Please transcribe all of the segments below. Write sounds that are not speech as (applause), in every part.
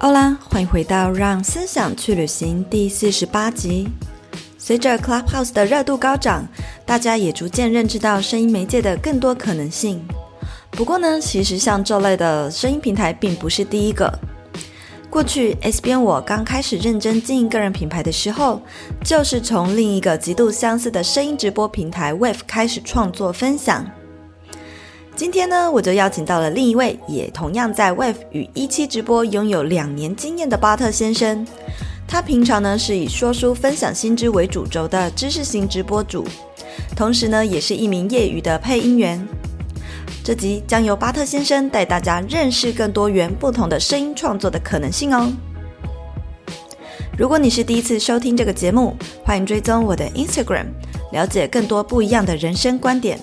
欧啦，欢迎回到《让思想去旅行》第四十八集。随着 Clubhouse 的热度高涨，大家也逐渐认知到声音媒介的更多可能性。不过呢，其实像这类的声音平台并不是第一个。过去 S 边我刚开始认真经营个人品牌的时候，就是从另一个极度相似的声音直播平台 Wave 开始创作分享。今天呢，我就邀请到了另一位，也同样在 Wave 与一期直播拥有两年经验的巴特先生。他平常呢是以说书分享新知为主轴的知识型直播主，同时呢也是一名业余的配音员。这集将由巴特先生带大家认识更多元不同的声音创作的可能性哦。如果你是第一次收听这个节目，欢迎追踪我的 Instagram，了解更多不一样的人生观点。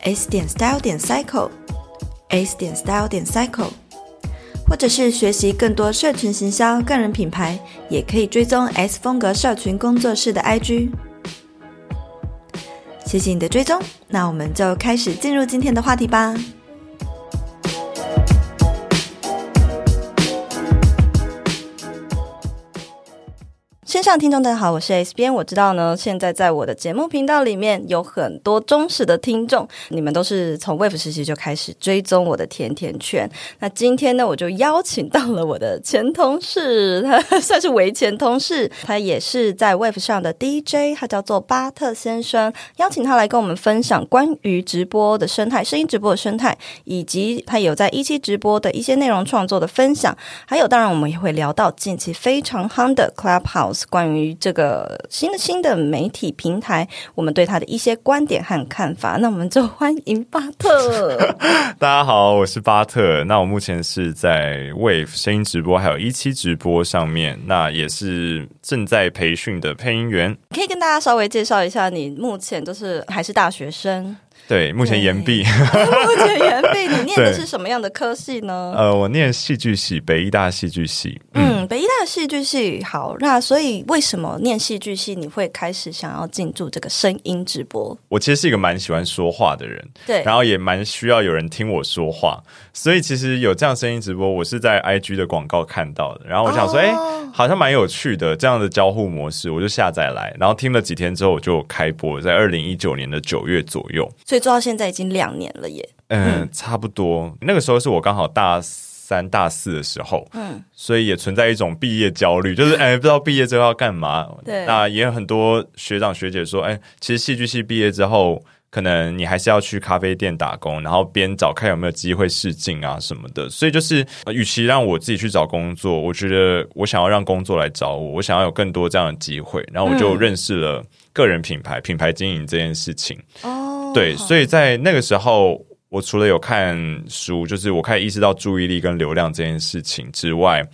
S 点 Style 点 Cycle，S 点 Style 点 Cycle，或者是学习更多社群行销、个人品牌，也可以追踪 S 风格社群工作室的 IG。谢谢你的追踪，那我们就开始进入今天的话题吧。线上听众大家好，我是 S 编。我知道呢，现在在我的节目频道里面有很多忠实的听众，你们都是从 Wave 时期就开始追踪我的甜甜圈。那今天呢，我就邀请到了我的前同事，他 (laughs) 算是为前同事，他也是在 Wave 上的 DJ，他叫做巴特先生。邀请他来跟我们分享关于直播的生态、声音直播的生态，以及他有在一期直播的一些内容创作的分享。还有，当然我们也会聊到近期非常夯的 Clubhouse。关于这个新的新的媒体平台，我们对他的一些观点和看法，(laughs) 那我们就欢迎巴特。(laughs) 大家好，我是巴特。那我目前是在 Wave 声音直播还有一期直播上面，那也是正在培训的配音员。可以跟大家稍微介绍一下，你目前就是还是大学生？对，目前延毕。(laughs) (laughs) 目前延毕，你念的是什么样的科系呢？(laughs) 呃，我念戏剧系，北艺大戏剧系。嗯，嗯北艺大戏剧系。好，那所以为什么念戏剧系，你会开始想要进驻这个声音直播？我其实是一个蛮喜欢说话的人，对，然后也蛮需要有人听我说话，所以其实有这样声音直播，我是在 IG 的广告看到的，然后我想说，哎、哦，好像蛮有趣的这样的交互模式，我就下载来，然后听了几天之后，我就开播，在二零一九年的九月左右。所以做到现在已经两年了耶。嗯，嗯，差不多。那个时候是我刚好大三、大四的时候，嗯，所以也存在一种毕业焦虑，就是 (laughs) 哎，不知道毕业之后要干嘛。对，那也有很多学长学姐说，哎，其实戏剧系毕业之后，可能你还是要去咖啡店打工，然后边找看有没有机会试镜啊什么的。所以就是，与其让我自己去找工作，我觉得我想要让工作来找我，我想要有更多这样的机会。然后我就认识了个人品牌、嗯、品牌经营这件事情。哦。对，所以在那个时候，我除了有看书，就是我开始意识到注意力跟流量这件事情之外，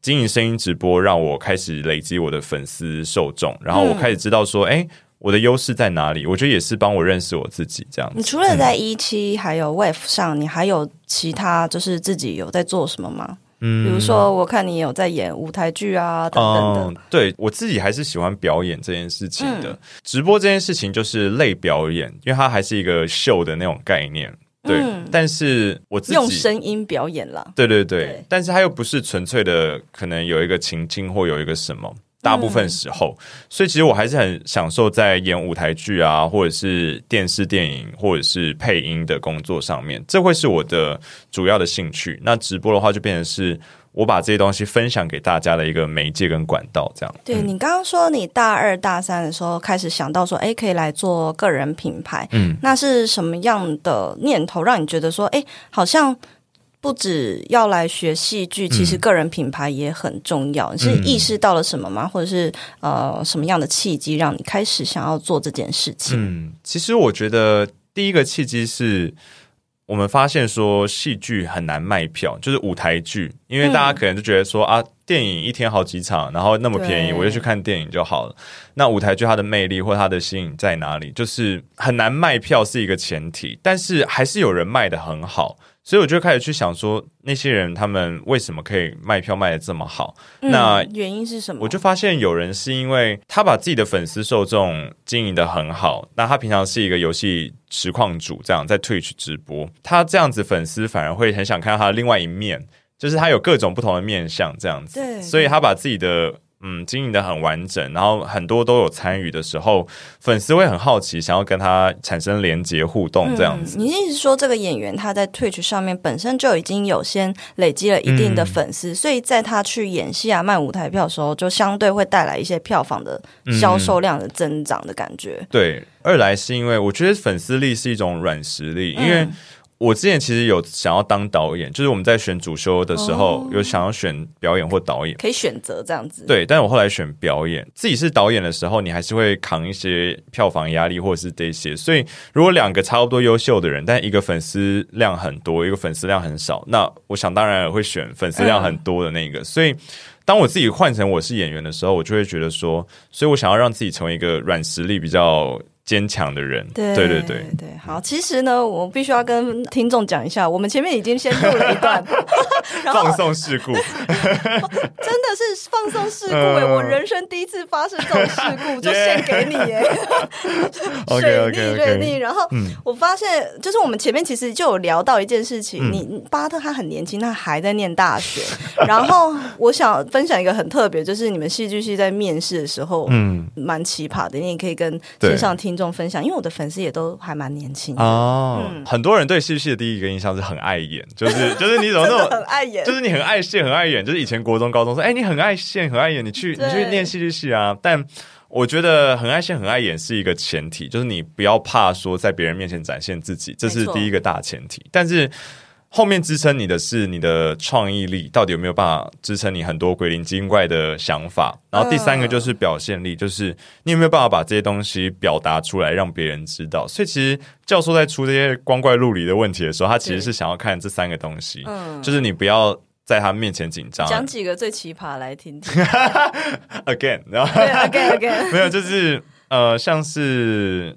经营声音直播让我开始累积我的粉丝受众，然后我开始知道说，哎、嗯，我的优势在哪里？我觉得也是帮我认识我自己这样子。你除了在一期还有 Wave 上，你还有其他就是自己有在做什么吗？嗯，比如说，我看你有在演舞台剧啊，等等的。嗯，对，我自己还是喜欢表演这件事情的。嗯，直播这件事情就是类表演，因为它还是一个秀的那种概念。对，嗯，但是我自己用声音表演了。对对对，对，但是它又不是纯粹的，可能有一个情境或有一个什么。大部分时候，所以其实我还是很享受在演舞台剧啊，或者是电视电影，或者是配音的工作上面，这会是我的主要的兴趣。那直播的话，就变成是我把这些东西分享给大家的一个媒介跟管道，这样。对，你刚刚说你大二大三的时候开始想到说，哎，可以来做个人品牌，嗯，那是什么样的念头让你觉得说，哎，好像？不止要来学戏剧，其实个人品牌也很重要。嗯、你是意识到了什么吗？嗯、或者是呃什么样的契机让你开始想要做这件事情？嗯，其实我觉得第一个契机是我们发现说戏剧很难卖票，就是舞台剧，因为大家可能就觉得说、嗯、啊，电影一天好几场，然后那么便宜，我就去看电影就好了。那舞台剧它的魅力或它的吸引在哪里？就是很难卖票是一个前提，但是还是有人卖的很好。所以我就开始去想说，那些人他们为什么可以卖票卖的这么好？嗯、那原因是什么？我就发现有人是因为他把自己的粉丝受众经营的很好，那他平常是一个游戏实况主，这样在 Twitch 直播，他这样子粉丝反而会很想看到他的另外一面，就是他有各种不同的面相这样子，对，所以他把自己的。嗯，经营的很完整，然后很多都有参与的时候，粉丝会很好奇，想要跟他产生连接互动这样子。嗯、你意思说，这个演员他在 Twitch 上面本身就已经有先累积了一定的粉丝，嗯、所以在他去演戏啊、卖舞台票的时候，就相对会带来一些票房的销售量的增长的感觉。嗯、对，二来是因为我觉得粉丝力是一种软实力，因为。我之前其实有想要当导演，就是我们在选主修的时候，哦、有想要选表演或导演，可以选择这样子。对，但是我后来选表演。自己是导演的时候，你还是会扛一些票房压力或者是这些。所以，如果两个差不多优秀的人，但一个粉丝量很多，一个粉丝量很少，那我想当然也会选粉丝量很多的那个。嗯、所以，当我自己换成我是演员的时候，我就会觉得说，所以我想要让自己成为一个软实力比较。坚强的人，对对对对，对，好，其实呢，我必须要跟听众讲一下，我们前面已经先录了一段，(laughs) 放送事故，(laughs) 真的是放送事故哎、欸，我人生第一次发生这种事故，(laughs) 就献给你哎、欸，水逆水逆，然后我发现，就是我们前面其实就有聊到一件事情，你巴特他很年轻，他还在念大学，然后我想分享一个很特别，就是你们戏剧系在面试的时候，嗯，蛮奇葩的，你也可以跟线上听。众分享，因为我的粉丝也都还蛮年轻哦。嗯、很多人对戏剧系的第一个印象是很爱演，就是 (laughs) 就是你怎么那么很爱演，就是你很爱现，很爱演。就是以前国中、高中说，哎、欸，你很爱现，很爱演，你去你去念戏剧系啊。但我觉得很爱现、很爱演是一个前提，就是你不要怕说在别人面前展现自己，这是第一个大前提。但是。后面支撑你的是你的创意力，到底有没有办法支撑你很多鬼灵精怪的想法？然后第三个就是表现力，就是你有没有办法把这些东西表达出来，让别人知道。所以其实教授在出这些光怪陆离的问题的时候，他其实是想要看这三个东西，嗯，就是你不要在他面前紧张。讲几个最奇葩来听听。(laughs) Again，然后 Again Again，(laughs) 没有，就是呃，像是。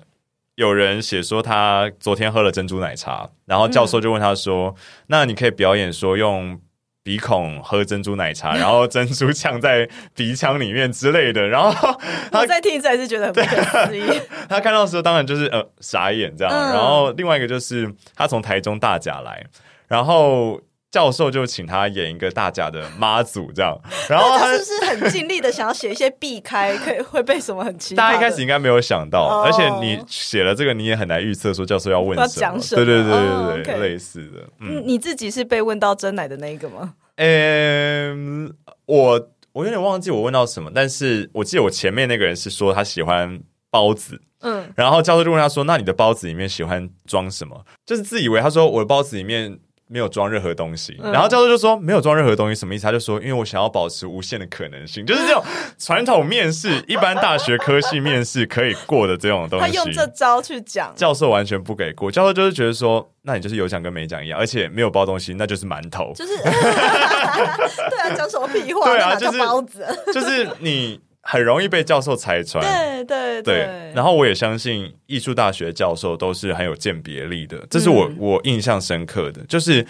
有人写说他昨天喝了珍珠奶茶，然后教授就问他说：“嗯、那你可以表演说用鼻孔喝珍珠奶茶，然后珍珠呛在鼻腔里面之类的。”然后他再听一次还是觉得很不可思议。(laughs) 他看到的时候当然就是呃傻眼这样。嗯、然后另外一个就是他从台中大甲来，然后。教授就请他演一个大家的妈祖这样，(laughs) 然后他，就是不是很尽力的想要写一些避开，可以会被什么很奇葩？大家一开始应该没有想到，哦、而且你写了这个，你也很难预测说教授要问什么。讲什么？对对对对对，哦 okay、类似的。嗯，你自己是被问到真奶的那一个吗？嗯，我我有点忘记我问到什么，但是我记得我前面那个人是说他喜欢包子，嗯，然后教授就问他说：“那你的包子里面喜欢装什么？”就是自以为他说我的包子里面。没有装任何东西，嗯、然后教授就说没有装任何东西什么意思？他就说，因为我想要保持无限的可能性，(laughs) 就是这种传统面试，一般大学科系面试可以过的这种东西。他用这招去讲，教授完全不给过。教授就是觉得说，那你就是有讲跟没讲一样，而且没有包东西，那就是馒头。就是 (laughs) 对啊，讲什么屁话？对啊，就是包子，就是你。很容易被教授拆穿，对对对，对。然后我也相信艺术大学教授都是很有鉴别力的，这是我、嗯、我印象深刻的，就是。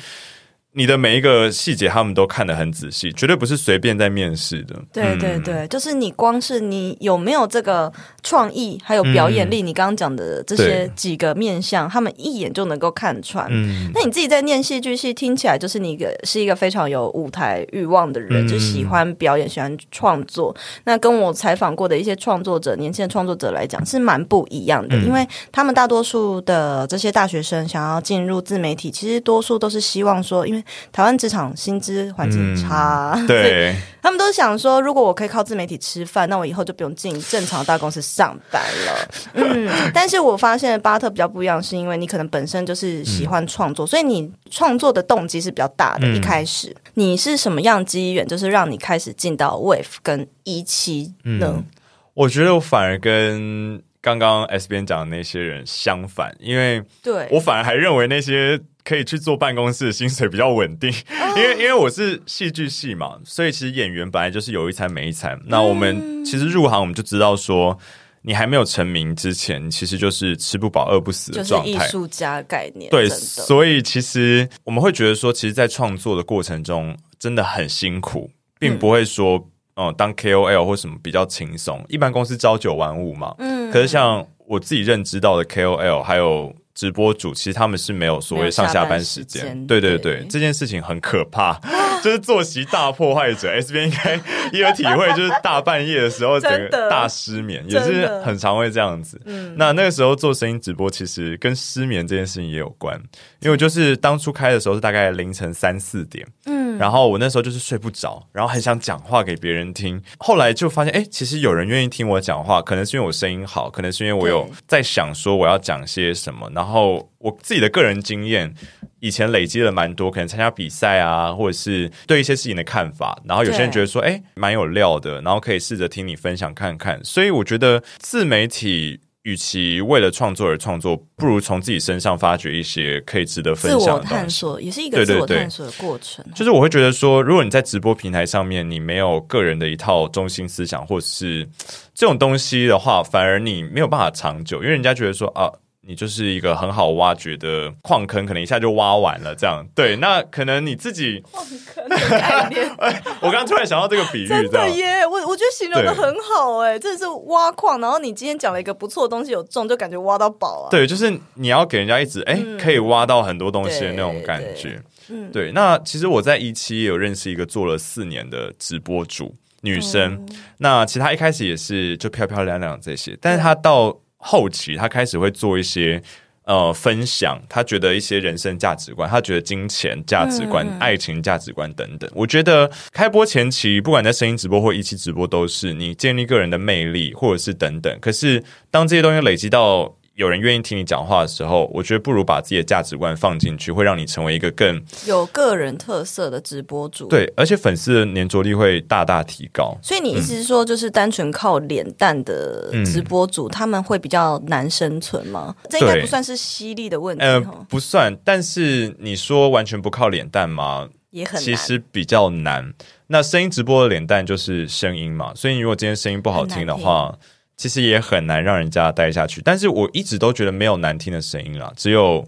你的每一个细节，他们都看得很仔细，绝对不是随便在面试的。对对对，嗯、就是你光是你有没有这个创意，还有表演力，嗯、你刚刚讲的这些几个面相，他们一眼就能够看穿。嗯，那你自己在念戏剧系，听起来就是你一个是一个非常有舞台欲望的人，嗯、就喜欢表演，喜欢创作。那跟我采访过的一些创作者，年轻的创作者来讲，是蛮不一样的，嗯、因为他们大多数的这些大学生想要进入自媒体，其实多数都是希望说，因为台湾职场薪资环境差，(laughs) 嗯、对，他们都想说，如果我可以靠自媒体吃饭，那我以后就不用进正常的大公司上班了。(laughs) 嗯，但是我发现巴特比较不一样，是因为你可能本身就是喜欢创作，嗯、所以你创作的动机是比较大的。嗯、一开始你是什么样机缘，就是让你开始进到 Wave 跟一期呢、嗯？我觉得我反而跟刚刚 S 边讲的那些人相反，因为对我反而还认为那些。可以去坐办公室的薪水比较稳定，(laughs) 因为因为我是戏剧系嘛，所以其实演员本来就是有一餐没一餐。那我们其实入行我们就知道说，你还没有成名之前，其实就是吃不饱饿不死的状态。就是艺术家概念。对，所以其实我们会觉得说，其实，在创作的过程中真的很辛苦，并不会说，嗯，呃、当 KOL 或什么比较轻松。一般公司朝九晚五嘛，嗯。可是像我自己认知到的 KOL，还有。直播主其实他们是没有所谓上下班时间，对对对，对，这件事情很可怕，就是作息大破坏者。S 边应该 (laughs) 也有体会，就是大半夜的时候整个大失眠，也是很常会这样子。那那个时候做声音直播，其实跟失眠这件事情也有关，因为就是当初开的时候是大概凌晨三四点，嗯，然后我那时候就是睡不着，然后很想讲话给别人听，后来就发现，哎，其实有人愿意听我讲话，可能是因为我声音好，可能是因为我有在想说我要讲些什么，然后。我自己的个人经验，以前累积了蛮多，可能参加比赛啊，或者是对一些事情的看法。然后有些人觉得说，哎，蛮有料的，然后可以试着听你分享看看。所以我觉得自媒体与其为了创作而创作，不如从自己身上发掘一些可以值得分享。自我探索也是一个自我探索的过程。对对对，就是我会觉得说，如果你在直播平台上面，你没有个人的一套中心思想，或者是这种东西的话，反而你没有办法长久，因为人家觉得说啊。你就是一个很好挖掘的矿坑，可能一下就挖完了，这样对。那可能你自己 (laughs) 矿坑的概念，(laughs) 我刚刚突然想到这个比喻，(laughs) 真的耶！我我觉得形容的很好哎，这是挖矿，然后你今天讲了一个不错的东西，有中就感觉挖到宝啊。对，就是你要给人家一直哎、嗯，可以挖到很多东西的那种感觉。嗯，对。那其实我在一期也有认识一个做了四年的直播主女生，嗯、那其实她一开始也是就漂漂亮亮这些，但是她到。后期，他开始会做一些呃分享，他觉得一些人生价值观，他觉得金钱价值观、嗯、爱情价值观等等。我觉得开播前期，不管在声音直播或一期直播，都是你建立个人的魅力，或者是等等。可是当这些东西累积到有人愿意听你讲话的时候，我觉得不如把自己的价值观放进去，会让你成为一个更有个人特色的直播主。对，而且粉丝的粘着力会大大提高。所以你意思是说，就是单纯靠脸蛋的直播主，嗯，他们会比较难生存吗？这应该不算是犀利的问题。呃，不算。但是你说完全不靠脸蛋吗？也很难。其实比较难。那声音直播的脸蛋就是声音嘛，所以你如果今天声音不好听的话。其实也很难让人家待下去，但是我一直都觉得没有难听的声音啦，只有，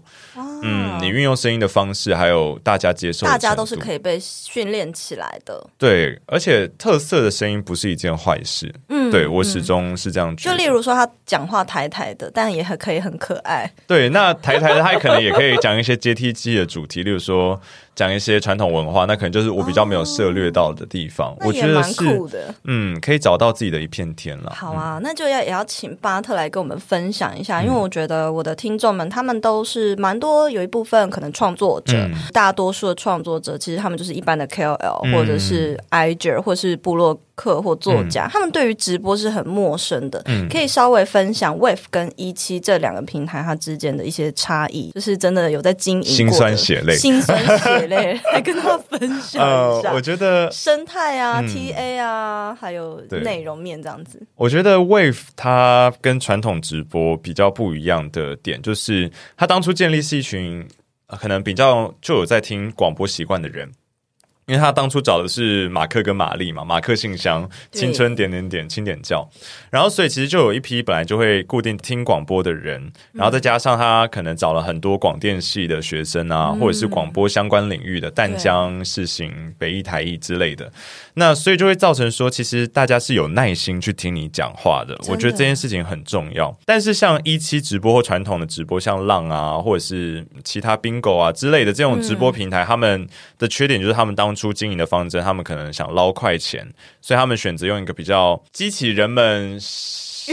嗯，你运用声音的方式，还有大家接受，大家都是可以被训练起来的。对，而且特色的声音不是一件坏事。嗯，对我始终是这样觉得。就例如说，他讲话台台的，但也很可以很可爱。对，那台台的他可能也可以讲一些阶梯机的主题，例如说。讲一些传统文化，那可能就是我比较没有涉猎到的地方。哦、我觉得是蛮酷的，嗯，可以找到自己的一片天了。好啊，那就要也要请巴特来跟我们分享一下，嗯、因为我觉得我的听众们他们都是蛮多，有一部分可能创作者，嗯、大多数的创作者其实他们就是一般的 KOL、嗯、或者是 IG 或是部落客或作家，嗯、他们对于直播是很陌生的。嗯，可以稍微分享 Wave 跟一期这两个平台它之间的一些差异，就是真的有在经营过辛酸血泪，心酸血泪。来跟他分享一下，呃、我觉得生态啊、嗯、TA 啊，还有内容面这样子。我觉得 Wave 它跟传统直播比较不一样的点，就是它当初建立是一群可能比较就有在听广播习惯的人。因为他当初找的是马克跟玛丽嘛，马克信箱、青春点点点、轻点叫，然后所以其实就有一批本来就会固定听广播的人，然后再加上他可能找了很多广电系的学生啊，嗯、或者是广播相关领域的淡江、世行、北艺、台艺之类的，那所以就会造成说，其实大家是有耐心去听你讲话的。我觉得这件事情很重要。但是像一期直播或传统的直播，像浪啊，或者是其他 Bingo 啊之类的这种直播平台，嗯、他们的缺点就是他们当出经营的方针，他们可能想捞快钱，所以他们选择用一个比较激起人们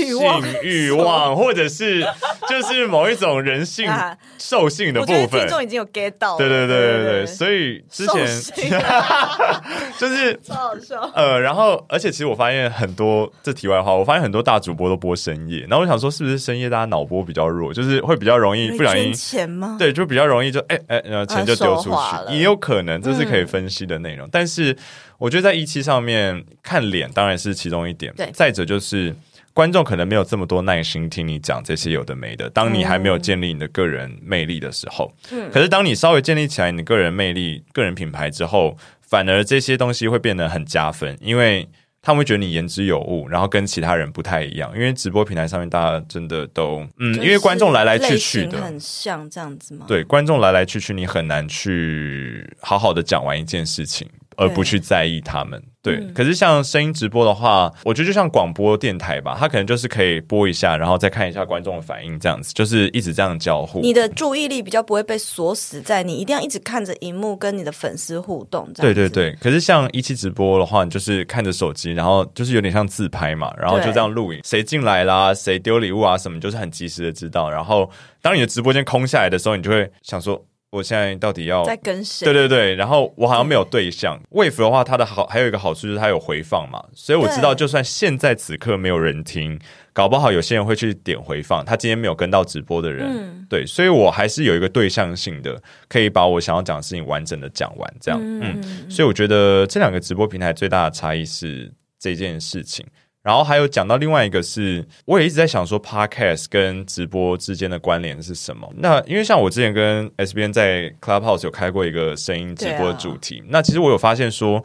性欲望，或者是 (laughs) 就是某一种人性兽性的部分。听众已经有 get 到，对对对对对，对，所以之前 (laughs) 就是超好笑。呃，然后而且其实我发现很多这题外话，我发现很多大主播都播深夜，然后我想说是不是深夜大家脑波比较弱，就是会比较容易不小心钱吗？对，就比较容易就哎哎，然后钱就丢出去，也有可能这是可以分析的内容。但是我觉得在一期上面看脸当然是其中一点，对，再者就是。观众可能没有这么多耐心听你讲这些有的没的。当你还没有建立你的个人魅力的时候，嗯，可是当你稍微建立起来你的个人魅力、个人品牌之后，反而这些东西会变得很加分，因为他们会觉得你言之有物，然后跟其他人不太一样。因为直播平台上面大家真的都嗯，因为观众来来去去的，很像这样子吗？对，观众来来去去，你很难去好好的讲完一件事情。而不去在意他们，对。对，可是像声音直播的话，我觉得就像广播电台吧，它可能就是可以播一下，然后再看一下观众的反应，这样子，就是一直这样交互。你的注意力比较不会被锁死在你一定要一直看着荧幕跟你的粉丝互动。对对对。可是像一期直播的话，你就是看着手机，然后就是有点像自拍嘛，然后就这样录影，谁进来啦，谁丢礼物啊什么，就是很及时的知道。然后当你的直播间空下来的时候，你就会想说。我现在到底要在跟谁？对对对，然后我好像没有对象。Wave 的话，它的好还有一个好处就是它有回放嘛，所以我知道就算现在此刻没有人听，搞不好有些人会去点回放。他今天没有跟到直播的人，嗯、对，所以我还是有一个对象性的，可以把我想要讲的事情完整的讲完。这样，嗯，嗯，所以我觉得这两个直播平台最大的差异是这件事情。然后还有讲到另外一个是，我也一直在想说，Podcast 跟直播之间的关联是什么？那因为像我之前跟 SBN 在 Clubhouse 有开过一个声音直播的主题，啊、那其实我有发现说，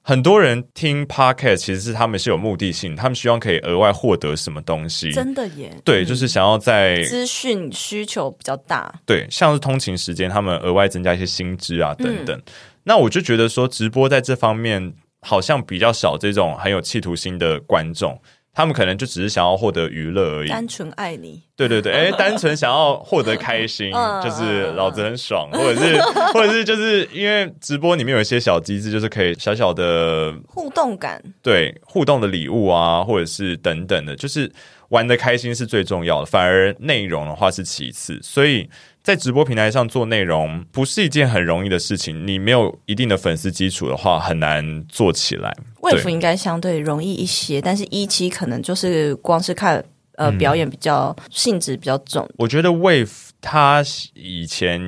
很多人听 Podcast 其实是他们是有目的性，他们希望可以额外获得什么东西。真的耶？对，就是想要在资讯需求比较大。对，像是通勤时间，他们额外增加一些薪资啊等等。嗯、那我就觉得说，直播在这方面。好像比较少这种很有企图心的观众，他们可能就只是想要获得娱乐而已，单纯爱你。对对对，(laughs) 哎，单纯想要获得开心，(laughs) 就是老子很爽，或者是 (laughs) 或者是就是因为直播里面有一些小机制，就是可以小小的互动感，对，互动的礼物啊，或者是等等的，就是玩的开心是最重要的，反而内容的话是其次，所以。在直播平台上做内容不是一件很容易的事情，你没有一定的粉丝基础的话，很难做起来。Wave 应该相对容易一些，但是一期可能就是光是看呃表演比较、嗯、性质比较重。我觉得 Wave 它以前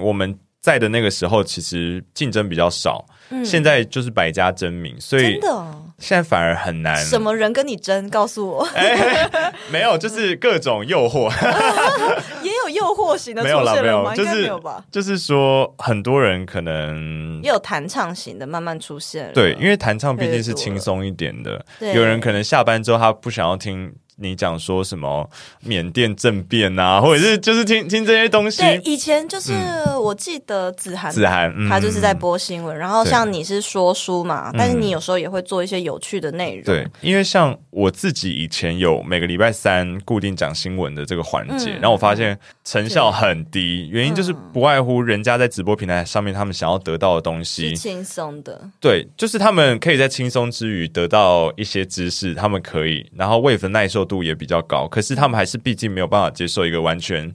我们在的那个时候，其实竞争比较少。嗯、现在就是百家争鸣，所以真的现在反而很难。什么人跟你争？告诉我。欸、(laughs) 没有，就是各种诱惑，(laughs) 也有诱惑型的出现了吗？没有啦，没有，就是没有吧？就是说，很多人可能也有弹唱型的慢慢出现。对，因为弹唱毕竟是轻松一点的。有人可能下班之后，他不想要听。你讲说什么缅甸政变啊，或者是就是听听这些东西？对，以前就是我记得子涵，子涵他就是在播新闻，然后像你是说书嘛，但是你有时候也会做一些有趣的内容。对，因为像我自己以前有每个礼拜三固定讲新闻的这个环节，然后我发现成效很低，原因就是不外乎人家在直播平台上面，他们想要得到的东西。是轻松的，对，就是他们可以在轻松之余得到一些知识，他们可以，然后 Wave 的耐受度也比较高，可是他们还是毕竟没有办法接受一个完全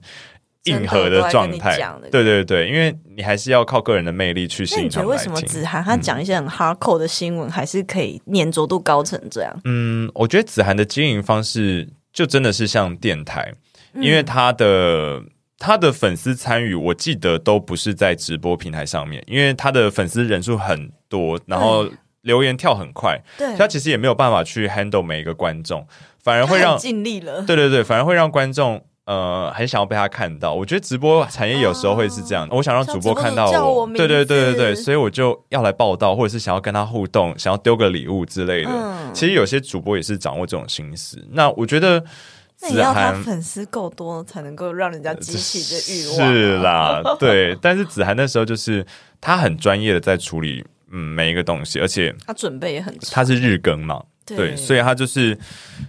硬核的状态。对对对，因为你还是要靠个人的魅力去吸引他们。那你觉得为什么子涵？他讲一些很 hardcore 的新闻，还是可以粘着度高成这样？嗯，我觉得子涵的经营方式就真的是像电台，因为他的他的粉丝参与，我记得都不是在直播平台上面，因为他的粉丝人数很多，然后留言跳很快，对，他其实也没有办法去 handle 每一个观众。反而会让尽力了，对对对，反而会让观众呃很想要被他看到。我觉得直播产业有时候会是这样，啊、我想让主播看到我，对对对对对，所以我就要来报道，或者是想要跟他互动，想要丢个礼物之类的。嗯、其实有些主播也是掌握这种心思。那我觉得，那你要他粉丝够多才能够让人家激起这欲望、啊。是啦，(laughs) 对。但是子涵那时候就是他很专业的在处理嗯每一个东西，而且他准备也很，他是日更嘛。对，对，所以他就是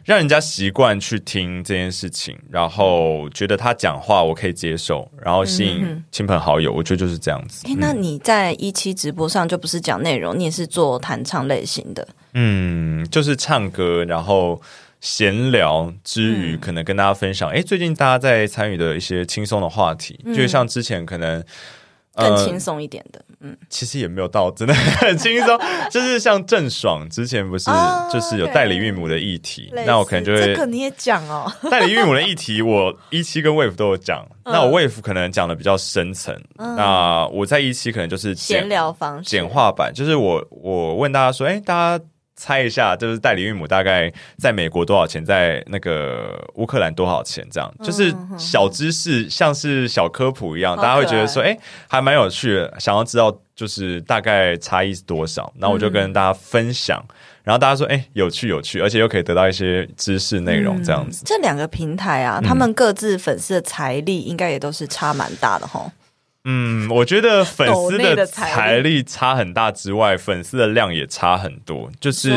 让人家习惯去听这件事情，然后觉得他讲话我可以接受，然后吸引亲朋好友，嗯、我觉得就是这样子。诶，那你在一期直播上就不是讲内容，你也是做弹唱类型的？嗯，就是唱歌，然后闲聊之余，可能跟大家分享，哎、嗯，最近大家在参与的一些轻松的话题，嗯、就像之前可能。更轻松一点的，嗯，其实也没有到真的很轻松，(laughs) 就是像郑爽之前不是就是有代理孕母的议题，那我可能就会这个你也讲哦，(laughs) 代理孕母的议题，我一期跟 Wave 都有讲，那我 Wave 可能讲的比较深层，那我在一期可能就是闲聊方式、简化版，就是我我问大家说，哎，大家猜一下，就是代理孕母大概在美国多少钱，在那个乌克兰多少钱？这样就是小知识，像是小科普一样，大家会觉得说，哎，还蛮有趣的，想要知道就是大概差异是多少。那我就跟大家分享，然后大家说，哎，有趣有趣，而且又可以得到一些知识内容，这样子。这两个平台啊，他们各自粉丝的财力应该也都是差蛮大的齁。嗯，我觉得粉丝的财力。差很大之外，粉丝的量也差很多，就是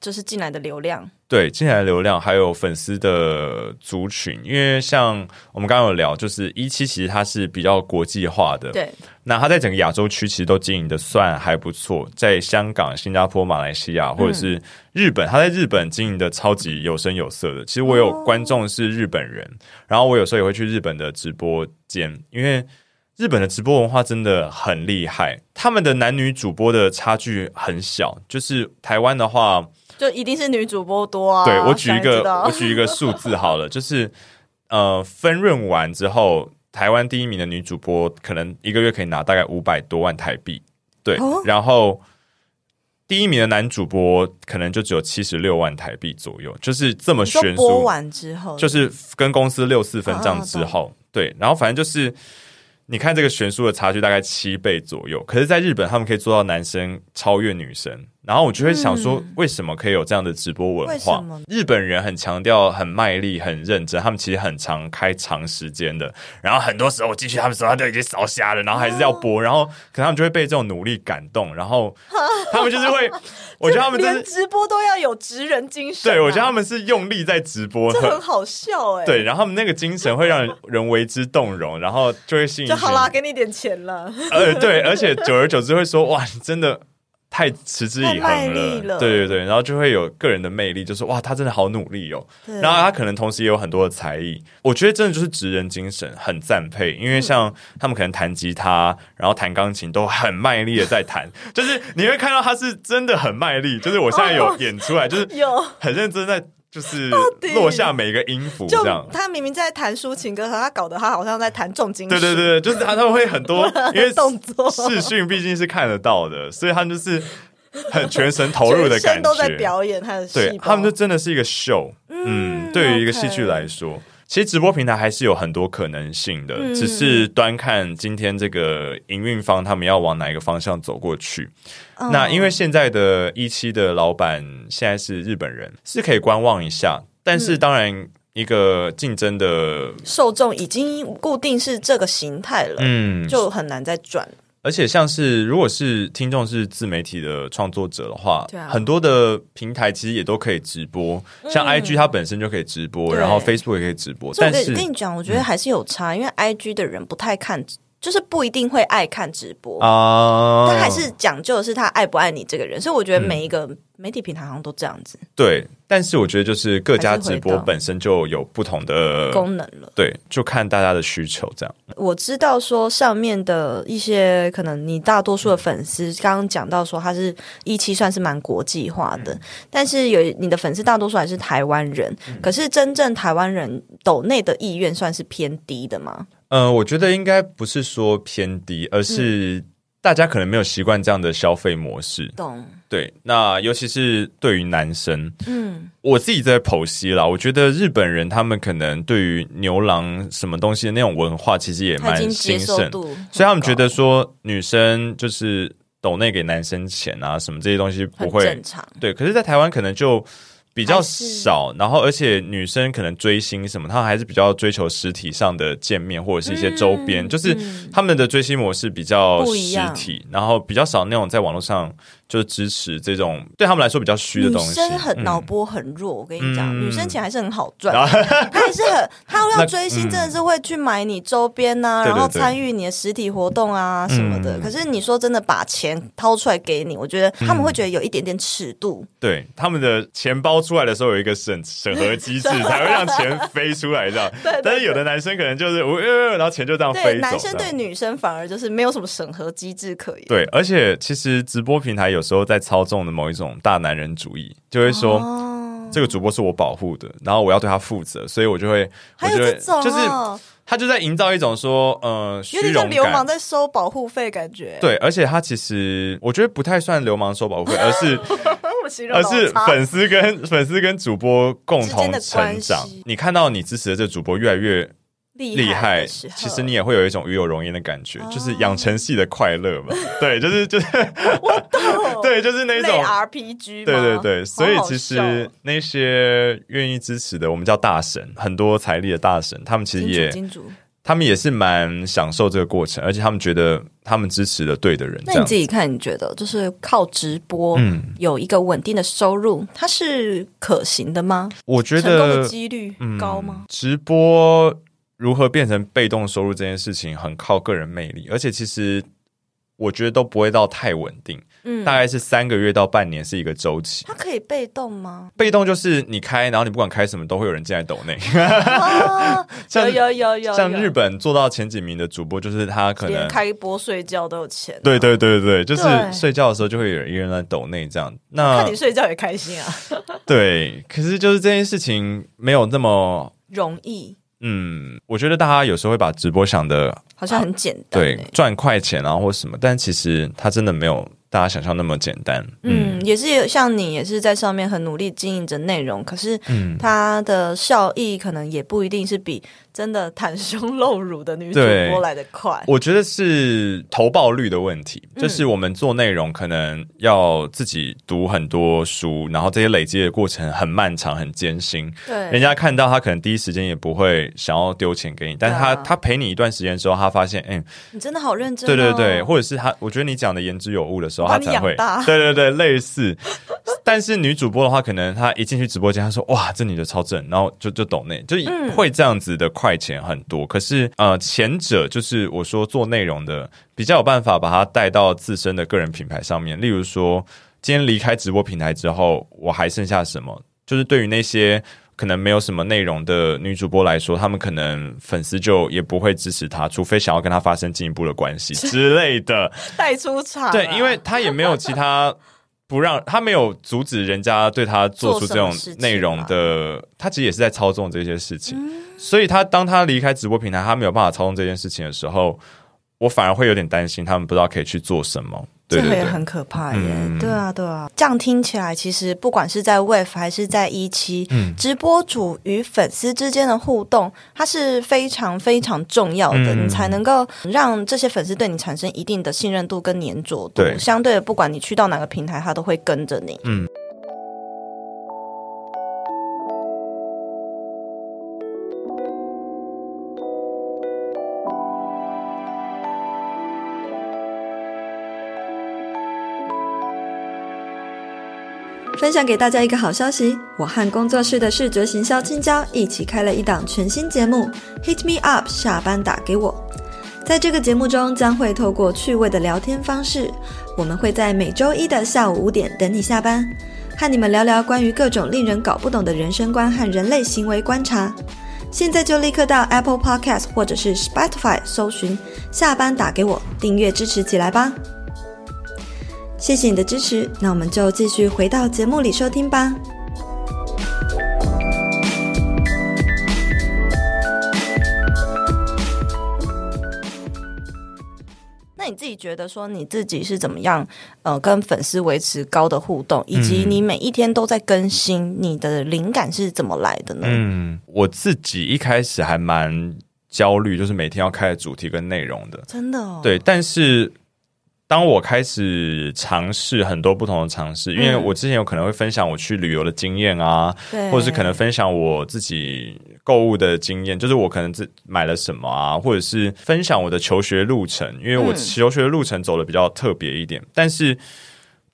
就是进来的流量，对，进来的流量还有粉丝的族群，因为像我们刚刚有聊，就是一期其实它是比较国际化的，对，那它在整个亚洲区其实都经营的算还不错，在香港、新加坡、马来西亚或者是日本，它在日本经营的超级有声有色的。其实我有观众是日本人，然后我有时候也会去日本的直播间，因为。日本的直播文化真的很厉害，他们的男女主播的差距很小。就是台湾的话，就一定是女主播多啊。对，我举一个，我举一个数字好了，(laughs) 就是呃，分润完之后，台湾第一名的女主播可能一个月可以拿大概五百多万台币。对，哦、然后第一名的男主播可能就只有七十六万台币左右，就是这么悬殊。播完之后，就是跟公司六四分账之后，哦、对，然后反正就是。你看这个悬殊的差距大概七倍左右，可是，在日本他们可以做到男生超越女生。然后我就会想说，为什么可以有这样的直播文化？嗯、日本人很强调很卖力、很认真，他们其实很常开长时间的。然后很多时候我进去他们说他都已经烧瞎了，然后还是要播，然后可能他们就会被这种努力感动，然后 (laughs) 他们就是会，我觉得他们连直播都要有职人精神、啊。对，我觉得他们是用力在直播，这很好笑哎、欸。对，然后他们那个精神会让人为之动容，然后就会吸引。就好啦，给你点钱了。呃，对，而且久而久之会说哇，你真的。太持之以恒了，了对对对，然后就会有个人的魅力，就是哇，他真的好努力哦。然后他可能同时也有很多的才艺，我觉得真的就是职人精神，很赞佩。因为像他们可能弹吉他，然后弹钢琴都很卖力的在弹，(laughs) 就是你会看到他是真的很卖力。就是我现在有演出来，就是有很认真在。就是落下每一个音符，这样。他明明在弹抒情歌，和他搞得他好像在弹重金属。对对对，就是他他们会很多，(laughs) 因为动作视讯毕竟是看得到的，所以他们就是很全神投入的感觉，都在表演他的戏。对，他们就真的是一个秀。嗯，对于一个戏剧来说。其实直播平台还是有很多可能性的，嗯、只是端看今天这个营运方他们要往哪一个方向走过去。嗯、那因为现在的一期的老板现在是日本人，是可以观望一下。但是当然，一个竞争的受众已经固定是这个形态了，嗯，就很难再转。而且，像是如果是听众是自媒体的创作者的话，啊、很多的平台其实也都可以直播，嗯、像 IG 它本身就可以直播，然后 Facebook 也可以直播。但是跟你讲，我觉得还是有差，嗯、因为 IG 的人不太看，就是不一定会爱看直播啊。他还是讲究的是他爱不爱你这个人，所以我觉得每一个。媒体平台好像都这样子，对，但是我觉得就是各家直播本身就有不同的功能了，对，就看大家的需求这样。我知道说上面的一些可能，你大多数的粉丝刚刚讲到说他是一期算是蛮国际化的，嗯、但是有你的粉丝大多数还是台湾人，嗯、可是真正台湾人抖内的意愿算是偏低的吗？嗯、呃，我觉得应该不是说偏低，而是、嗯。大家可能没有习惯这样的消费模式，懂？对，那尤其是对于男生，嗯，我自己在剖析啦，我觉得日本人他们可能对于牛郎什么东西的那种文化，其实也蛮兴盛，所以他们觉得说女生就是抖内给男生钱啊，什么这些东西不会正常，对。可是，在台湾可能就。比较少，然后而且女生可能追星什么，她还是比较追求实体上的见面或者是一些周边，嗯、就是他们的追星模式比较实体，然后比较少那种在网络上。就支持这种对他们来说比较虚的东西。女生很脑波很弱，我跟你讲，女生钱还是很好赚。(laughs) 她也是很，她要追星真的是会去买你周边呐，然后参与你的实体活动啊什么的。可是你说真的把钱掏出来给你，我觉得他们会觉得有一点点尺度。对，他们的钱包出来的时候有一个审审核机制，才会让钱飞出来这样。(laughs) 但是有的男生可能就是我然后钱就这样飞走。男生对女生反而就是没有什么审核机制可言。对，而且其实直播平台有。有时候在操纵的某一种大男人主义，就会说、哦、这个主播是我保护的，然后我要对他负责，所以我就会，我就会，就是他就在营造一种说，呃，虚荣感，有点流氓在收保护费感觉。对，而且他其实我觉得不太算流氓收保护费，(laughs) 而是，而是粉丝跟粉丝跟主播共同成长。你看到你支持的这主播越来越厉害，其实你也会有一种与有荣焉的感觉，哦、就是养成系的快乐嘛。对，就是就是，我懂，对，就是那种 RPG。对对对，所以其实那些愿意支持的，我们叫大神，很多财力的大神，他们其实也。他们也是蛮享受这个过程，而且他们觉得他们支持的对的人。那你自己看，你觉得就是靠直播嗯有一个稳定的收入，嗯、它是可行的吗？我觉得成功的几率高吗？嗯、直播如何变成被动收入这件事情，很靠个人魅力，而且其实我觉得都不会到太稳定。嗯，大概是三个月到半年是一个周期。它可以被动吗？被动就是你开，然后你不管开什么，都会有人进来抖内。(laughs) 有有有有，像日本做到前几名的主播，就是他可能连开播睡觉都有钱。对对对对，就是睡觉的时候就会有一个人在抖内这样。那看你睡觉也开心啊。对，可是就是这件事情没有那么容易。嗯，我觉得大家有时候会把直播想的好像很简单，对，赚快钱啊或什么，但其实它真的没有。大家想象那么简单，嗯，嗯，也是像你也是在上面很努力经营着内容，可是它的效益可能也不一定是比真的袒胸露乳的女主播来的快。我觉得是投报率的问题，就是我们做内容可能要自己读很多书，然后这些累积的过程很漫长、很艰辛。对，人家看到他可能第一时间也不会想要丢钱给你，但是他他陪你一段时间之后，他发现，哎，你真的好认真。对对对，或者是他，我觉得你讲的言之有物的时候。他才会，对对对，类似。但是女主播的话，可能她一进去直播间，她说：“哇，这女的超正。”然后就就懂内，就会这样子的快钱很多。可是呃，前者就是我说做内容的比较有办法把它带到自身的个人品牌上面。例如说，今天离开直播平台之后，我还剩下什么？就是对于那些。可能没有什么内容的女主播来说，他们可能粉丝就也不会支持她，除非想要跟她发生进一步的关系之类的。(laughs) 带出场，对，因为她也没有其他不让，他没有阻止人家对他做出这种内容的，他其实也是在操纵这些事情。嗯、所以他当他离开直播平台，他没有办法操纵这件事情的时候，我反而会有点担心，他们不知道可以去做什么。这个也很可怕耶，嗯、对啊，对啊，这样听起来，其实不管是在 Wave 还是在一期，嗯，直播主与粉丝之间的互动，它是非常非常重要的，嗯、你才能够让这些粉丝对你产生一定的信任度跟粘着度。对，相对的，不管你去到哪个平台，他都会跟着你。嗯。分享给大家一个好消息，我和工作室的视觉行销青椒一起开了一档全新节目《Hit Me Up》，下班打给我。在这个节目中，将会透过趣味的聊天方式，我们会在每周一的下午五点等你下班，和你们聊聊关于各种令人搞不懂的人生观和人类行为观察。现在就立刻到 Apple Podcast 或者是 Spotify 搜寻“下班打给我”，订阅支持起来吧。谢谢你的支持，那我们就继续回到节目里收听吧。那你自己觉得说你自己是怎么样？呃，跟粉丝维持高的互动，以及你每一天都在更新，你的灵感是怎么来的呢？嗯，我自己一开始还蛮焦虑，就是每天要开的主题跟内容的，真的哦。对，但是。当我开始尝试很多不同的尝试，因为我之前有可能会分享我去旅游的经验啊，对或者是可能分享我自己购物的经验，就是我可能自买了什么啊，或者是分享我的求学路程，因为我求学的路程走的比较特别一点。嗯、但是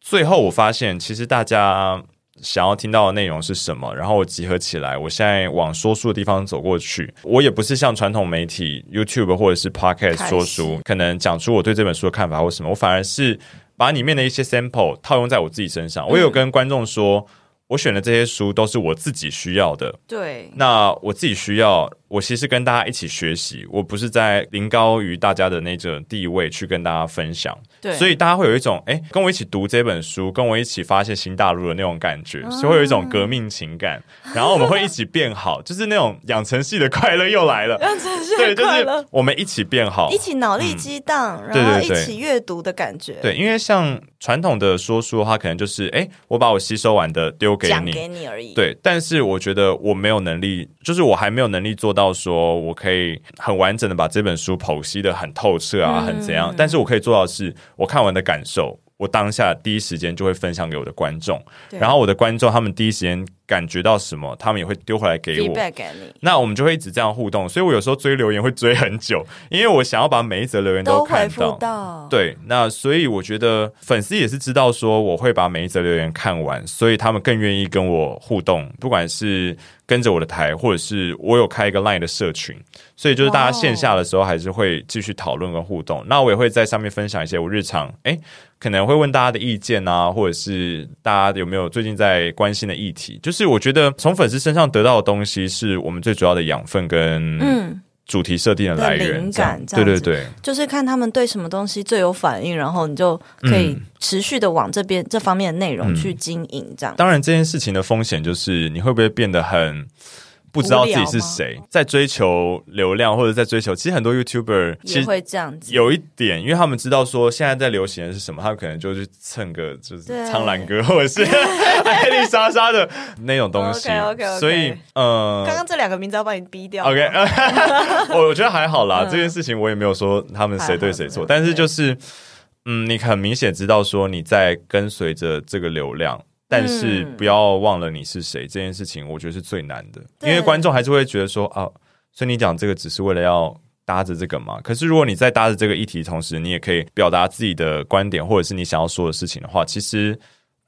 最后我发现，其实大家。想要听到的内容是什么？然后我集合起来，我现在往说书的地方走过去。我也不是像传统媒体 YouTube 或者是 Podcast 说书，可能讲出我对这本书的看法或什么。我反而是把里面的一些 sample 套用在我自己身上。我有跟观众说，我选的这些书都是我自己需要的。对，那我自己需要，我其实跟大家一起学习，我不是在临高于大家的那种地位去跟大家分享。对，所以大家会有一种，哎，跟我一起读这本书，跟我一起发现新大陆的那种感觉，所以会有一种革命情感。嗯、然后我们会一起变好，就是那种养成系的快乐又来了。养成系的快乐，对，就是我们一起变好，一起脑力激荡，嗯、然后一起阅读的感觉。对，因为像传统的说书的话，可能就是，哎，我把我吸收完的丢给你，给你而已。对，但是我觉得我没有能力，就是我还没有能力做到说我可以很完整的把这本书剖析的很透彻啊，嗯、很怎样。但是我可以做到的是，我看完的感受。我当下第一时间就会分享给我的观众，然后我的观众他们第一时间感觉到什么，他们也会丢回来给我。给你。那我们就会一直这样互动，所以我有时候追留言会追很久，因为我想要把每一则留言都看到。到对，那所以我觉得粉丝也是知道说我会把每一则留言看完，所以他们更愿意跟我互动，不管是跟着我的台，或者是我有开一个 Line 的社群，所以就是大家线下的时候还是会继续讨论跟互动。那我也会在上面分享一些我日常哎。可能会问大家的意见啊，或者是大家有没有最近在关心的议题？就是我觉得从粉丝身上得到的东西，是我们最主要的养分跟嗯主题设定的来源。灵感，对对对，就是看他们对什么东西最有反应，然后你就可以持续的往这边、嗯、这方面的内容去经营。这样，当然这件事情的风险就是你会不会变得很。不知道自己是谁，在追求流量或者在追求，其实很多 YouTuber 其实会这样子，有一点，因为他们知道说现在在流行的是什么，他们可能就去蹭个就是苍兰哥或者是 (laughs) 艾丽莎莎的那种东西。OK OK，所以呃，刚刚这两个名字要把你逼掉。OK，我 (laughs) 我觉得还好啦，这件事情我也没有说他们谁对谁错，但是就是嗯，你很明显知道说你在跟随着这个流量。但是不要忘了你是谁，这件事情，我觉得是最难的，因为观众还是会觉得说啊，所以你讲这个只是为了要搭着这个嘛。可是如果你在搭着这个议题同时，你也可以表达自己的观点，或者是你想要说的事情的话，其实。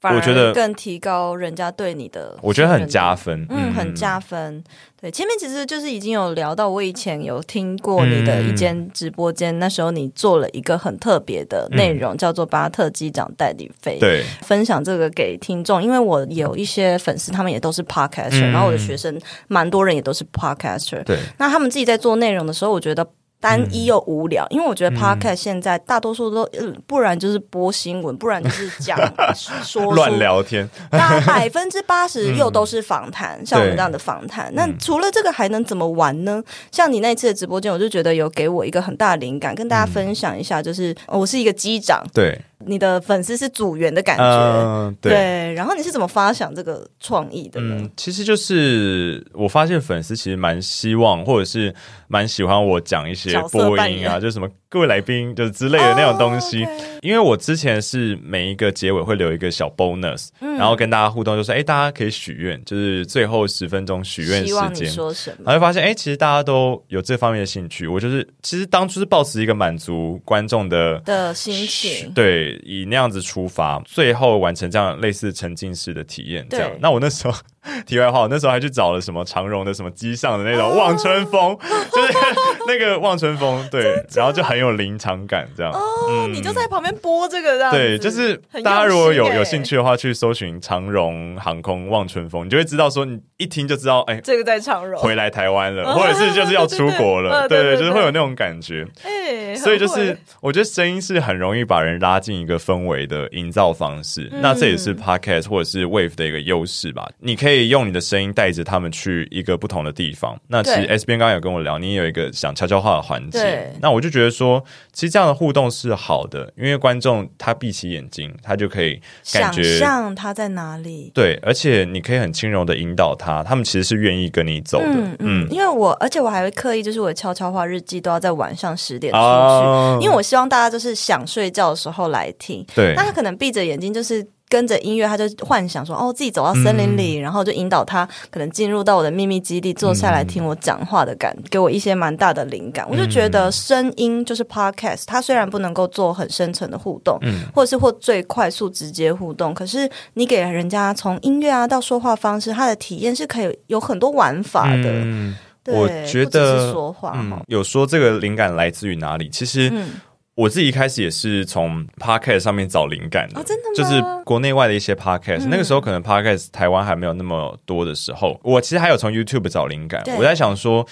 我觉得更提高人家对你的，我觉得很加分，嗯，很加分。对，前面其实就是已经有聊到，我以前有听过你的一间直播间，嗯、那时候你做了一个很特别的内容，嗯、叫做巴特机长代理费，对，分享这个给听众，因为我有一些粉丝，他们也都是 podcaster，嗯、然后我的学生蛮多人也都是 podcaster，对，那他们自己在做内容的时候，我觉得。单一又无聊，因为我觉得 Podcast 现在大多数都，嗯，不然就是播新闻，不然就是讲 (laughs) 说乱聊天，(laughs) 那百分之八十又都是访谈，像我们这样的访谈。那除了这个还能怎么玩呢？像你那次的直播间，我就觉得有给我一个很大的灵感，跟大家分享一下，就是我是一个机长，对。你的粉丝是组员的感觉，呃、对，对。然后你是怎么发想这个创意的呢？嗯，其实就是我发现粉丝其实蛮希望，或者是蛮喜欢我讲一些播音啊，就什么。各位来宾就是之类的那种东西，oh. 因为我之前是每一个结尾会留一个小 bonus，、嗯、然后跟大家互动，就是：“哎，大家可以许愿，就是最后十分钟许愿时间。”说什么？然后就发现，哎，其实大家都有这方面的兴趣。我就是其实当初是抱持一个满足观众的的心情，对，以那样子出发，最后完成这样类似沉浸式的体验。这样，那我那时候。(laughs) 题外话，我那时候还去找了什么长荣的什么机上的那种望春风，哦、(laughs) 就是那个望春风，对，然后就很有临场感，这样。哦，嗯、你就在旁边播这个，这样。对，就是大家如果有有兴趣的话，去搜寻长荣航空望春风，你就会知道说，你一听就知道，哎、欸，这个在长荣回来台湾了，或者是就是要出国了，对对，就是会有那种感觉。哎，所以就是我觉得声音是很容易把人拉进一个氛围的营造方式，嗯、那这也是 Podcast 或者是 Wave 的一个优势吧，你可以。可以用你的声音带着他们去一个不同的地方。那其实 S 边刚刚有跟我聊，你也有一个想悄悄话的环节。那我就觉得说，其实这样的互动是好的，因为观众他闭起眼睛，他就可以感觉想象他在哪里。对，而且你可以很轻柔的引导他，他们其实是愿意跟你走的。嗯，嗯，因为我而且我还会刻意，就是我的悄悄话日记都要在晚上十点出去，啊、因为我希望大家就是想睡觉的时候来听。对，那他可能闭着眼睛就是。跟着音乐，他就幻想说：“哦，自己走到森林里，嗯、然后就引导他，可能进入到我的秘密基地，坐下来听我讲话的感，嗯、给我一些蛮大的灵感。嗯、我就觉得声音就是 podcast，它虽然不能够做很深层的互动，嗯、或者是或最快速直接互动，可是你给人家从音乐啊到说话方式，他的体验是可以有很多玩法的。嗯、对我觉得说话、嗯、有说这个灵感来自于哪里？其实。嗯我自己一开始也是从 Podcast 上面找灵感的，哦，真的吗？就是国内外的一些 Podcast，、嗯、那个时候可能 Podcast 台湾还没有那么多的时候，我其实还有从 YouTube 找灵感。我在想说，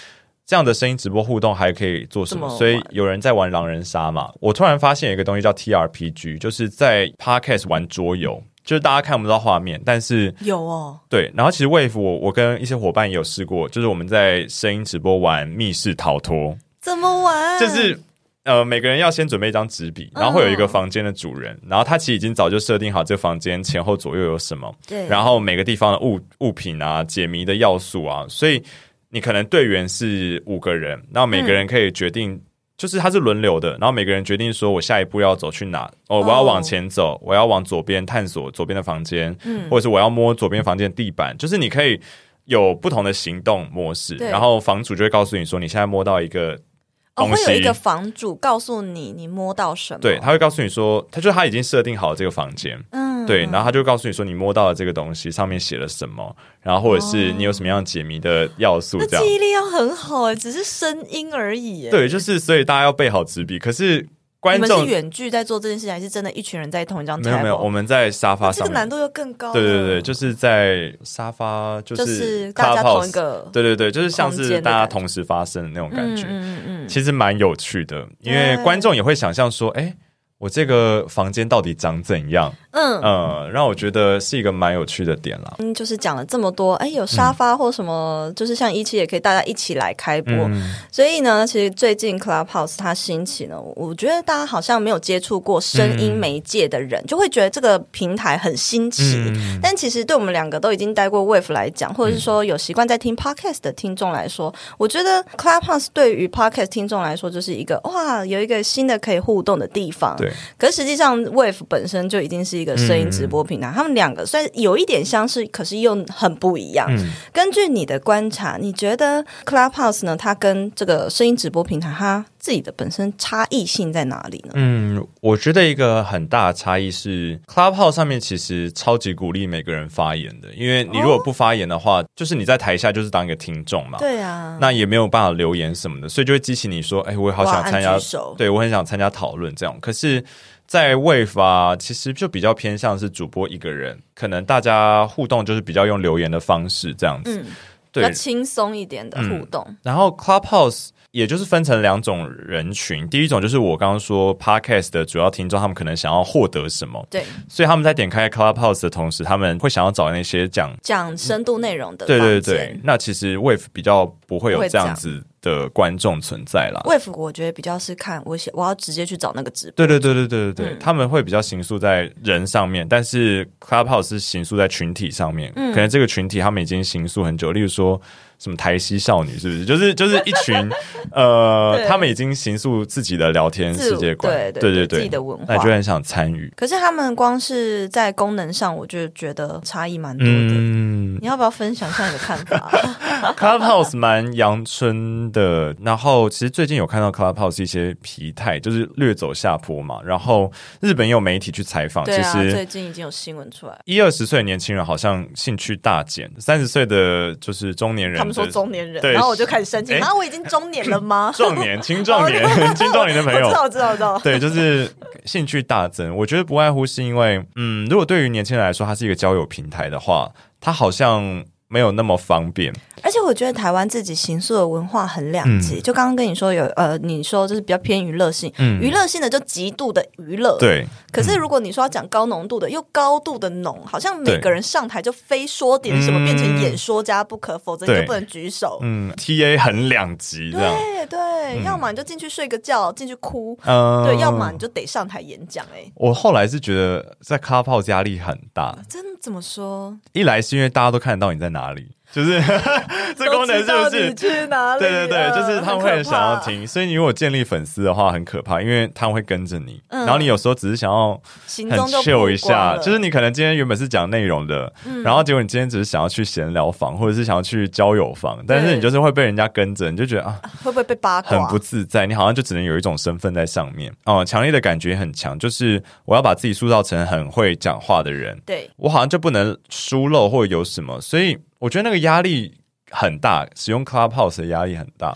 这样的声音直播互动还可以做什么？所以有人在玩狼人杀嘛，我突然发现有一个东西叫 TRPG，就是在 Podcast 玩桌游。就是大家看不到画面，但是有哦。对，然后其实 Wave 我我跟一些伙伴也有试过，就是我们在声音直播玩密室逃脱。怎么玩？就是呃，每个人要先准备一张纸笔，然后会有一个房间的主人，嗯、然后他其实已经早就设定好这个房间前后左右有什么，对，然后每个地方的物物品啊、解谜的要素啊，所以你可能队员是五个人，那每个人可以决定、嗯。就是他是轮流的，然后每个人决定说，我下一步要走去哪？哦，我要往前走，oh. 我要往左边探索左边的房间，嗯，或者是我要摸左边房间的地板。就是你可以有不同的行动模式，然后房主就会告诉你说，你现在摸到一个哦，会有一个房主告诉你你摸到什么？对，他会告诉你说，他就他已经设定好了这个房间，嗯。对，然后他就告诉你说，你摸到了这个东西上面写了什么，然后或者是你有什么样解谜的要素，这样。记忆力要很好哎，只是声音而已。对，就是所以大家要备好纸笔。可是观众，你们是远距在做这件事情，还是真的一群人在同一张？没有没有，我们在沙发上，这个难度又更高。对对对，就是在沙发，就是、大家同一个。对对对，就是像是大家同时发生的那种感觉。嗯嗯嗯，其实蛮有趣的，因为观众也会想象说，哎。我这个房间到底长怎样？嗯嗯，让我觉得是一个蛮有趣的点啦。嗯，就是讲了这么多，哎，有沙发或什么，嗯、就是像一期也可以大家一起来开播。嗯、所以呢，其实最近 Clubhouse 它兴起呢，我觉得大家好像没有接触过声音媒介的人，嗯、就会觉得这个平台很新奇。嗯、但其实对我们两个都已经待过 Wave 来讲，或者是说有习惯在听 Podcast 的听众来说，我觉得 Clubhouse 对于 Podcast 听众来说就是一个哇，有一个新的可以互动的地方。可实际上，Wave 本身就已经是一个声音直播平台，嗯、他们两个虽然有一点相似，可是又很不一样。嗯、根据你的观察，你觉得 Clubhouse 呢？它跟这个声音直播平台，它自己的本身差异性在哪里呢？嗯，我觉得一个很大的差异是，Clubhouse 上面其实超级鼓励每个人发言的，因为你如果不发言的话，哦、就是你在台下就是当一个听众嘛。对啊，那也没有办法留言什么的，所以就会激起你说：“哎，我也好想参加，对我很想参加讨论。”这样，可是。在 Wave 啊，其实就比较偏向是主播一个人，可能大家互动就是比较用留言的方式这样子，嗯、对，比较轻松一点的互动。嗯、然后 Clubhouse 也就是分成两种人群，第一种就是我刚刚说 Podcast 的主要听众，他们可能想要获得什么，对，所以他们在点开 Clubhouse 的同时，他们会想要找那些讲讲深度内容的、嗯，对对对。那其实 Wave 比较不会有这样子。的观众存在啦。Wave 我觉得比较是看我想我要直接去找那个直播，对对对对对对对，嗯、他们会比较形塑在人上面，但是 Clubhouse 是形塑在群体上面，嗯、可能这个群体他们已经形塑很久，例如说。什么台西少女是不是？就是就是一群 (laughs) 呃，他们已经形塑自己的聊天世界观，对对对，对对对，自己的文化，那就很想参与。可是他们光是在功能上，我就觉得差异蛮多的。嗯，你要不要分享一下你的看法？(laughs) Clubhouse 蛮阳春的，然后其实最近有看到 Clubhouse 一些疲态，就是略走下坡嘛。然后日本也有媒体去采访，啊，其实最近已经有新闻出来，一二十岁的年轻人好像兴趣大减，三十岁的就是中年人。他们说中年人，然后我就开始生气。然后我已经中年了吗？(laughs) 壮年、青壮年、(laughs) 青壮年的朋友，知道，知道，知道。对，就是兴趣大增。我觉得不外乎是因为，嗯，如果对于年轻人来说，它是一个交友平台的话，它好像。没有那么方便，而且我觉得台湾自己行塑的文化很两极。嗯、就刚刚跟你说有呃，你说就是比较偏娱乐性，嗯、娱乐性的就极度的娱乐。对，可是如果你说要讲高浓度的，又高度的浓，好像每个人上台就非说点什么，变成演说家不可，否则你就不能举手。嗯，T A 很两极，对对，嗯、要么你就进去睡个觉，进去哭，嗯、对，要么你就得上台演讲。哎，我后来是觉得在 Clubhouse 压力很大，真怎么说？一来是因为大家都看得到你在哪里。就是 (laughs) 这功能是不是？去哪里？对对对，就是他们会很想要听，所以你如果建立粉丝的话，很可怕，因为他们会跟着你。嗯、然后你有时候只是想要很 chill 一下，就是你可能今天原本是讲内容的，嗯、然后结果你今天只是想要去闲聊房，或者是想要去交友房，但是你就是会被人家跟着，你就觉得啊，会不会被八卦？很不自在，你好像就只能有一种身份在上面哦，强烈的感觉很强，就是我要把自己塑造成很会讲话的人，对我好像就不能疏漏或者有什么，所以。我觉得那个压力很大，使用 Clubhouse 的压力很大。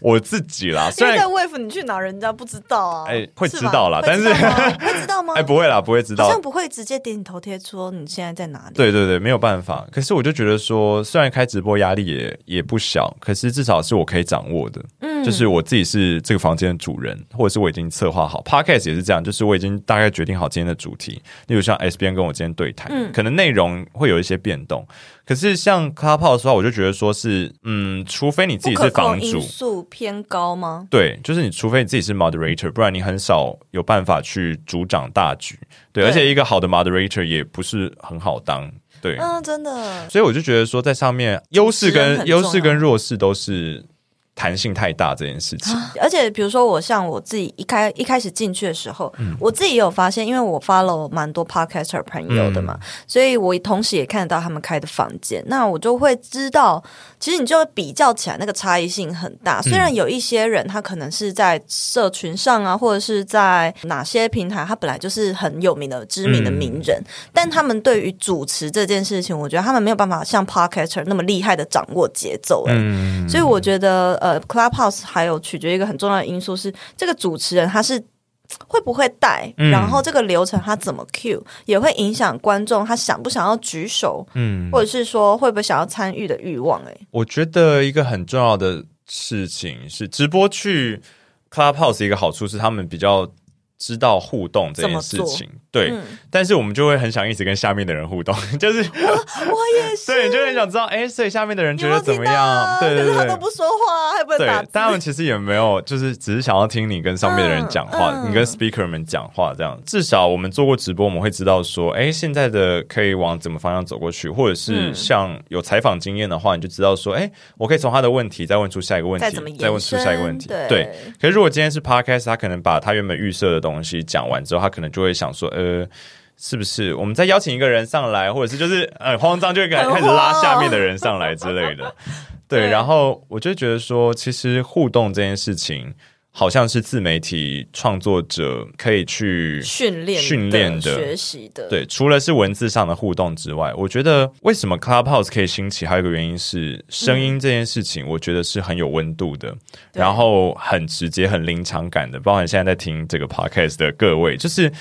我自己啦，(laughs) 虽然在 Wave 你去哪人家不知道啊？哎，会知道啦，但是会知道吗？(laughs) 哎，不会啦，不会知道，好像不会直接点你头贴说你现在在哪里。对对对，没有办法。可是我就觉得说，虽然开直播压力也也不小，可是至少是我可以掌握的。嗯，就是我自己是这个房间的主人，或者是我已经策划好。Podcast 也是这样，就是我已经大概决定好今天的主题。例如像 S 编跟我今天对谈，嗯，可能内容会有一些变动。可是像 Clubhouse 的话，我就觉得说是，嗯，除非你自己是房主，因素偏高吗？对，就是你除非你自己是 Moderator，不然你很少有办法去主掌大局。对，对而且一个好的 Moderator 也不是很好当。对，嗯，真的。所以我就觉得说，在上面优势跟优势跟弱势都是。弹性太大这件事情，而且比如说我像我自己一开一开始进去的时候，嗯、我自己也有发现，因为我 follow 蛮多 podcaster 朋友的嘛，嗯、所以我同时也看得到他们开的房间，那我就会知道，其实你就会比较起来那个差异性很大。虽然有一些人他可能是在社群上啊，或者是在哪些平台，他本来就是很有名的知名的名人，嗯、但他们对于主持这件事情，我觉得他们没有办法像 podcaster 那么厉害的掌握节奏、欸。嗯，所以我觉得。呃，Clubhouse 还有取决一个很重要的因素是，这个主持人他是 (tsk) 会不会带，嗯、然后这个流程他怎么 cue，也会影响观众他想不想要举手，嗯，或者是说会不会想要参与的欲望。哎，我觉得一个很重要的事情是，直播去 Clubhouse 一个好处是他们比较。知道互动这件事情，对，嗯、但是我们就会很想一直跟下面的人互动，(laughs) 就是我，我也是，对，就很想知道，哎、欸，所以下面的人觉得怎么样？啊、对对对，他都不说话，还不能打字。但他们其实也没有，就是只是想要听你跟上面的人讲话，嗯嗯、你跟 speaker 们讲话这样。至少我们做过直播，我们会知道说，哎、欸，现在的可以往怎么方向走过去，或者是像有采访经验的话，你就知道说，哎、欸，我可以从他的问题再问出下一个问题，再，再问出下一个问题。对，对，可是如果今天是 podcast，他可能把他原本预设的东西。东西讲完之后，他可能就会想说：“呃，是不是我们再邀请一个人上来，或者是就是很慌张，就会开始拉下面的人上来之类的。(laughs) ”对，对，然后我就觉得说，其实互动这件事情。好像是自媒体创作者可以去训练、训练的、学习的。对，除了是文字上的互动之外，我觉得为什么 Clubhouse 可以兴起，还有一个原因是声音这件事情，我觉得是很有温度的，嗯、然后很直接、很临场感的。包含现在在听这个 Podcast 的各位，就是。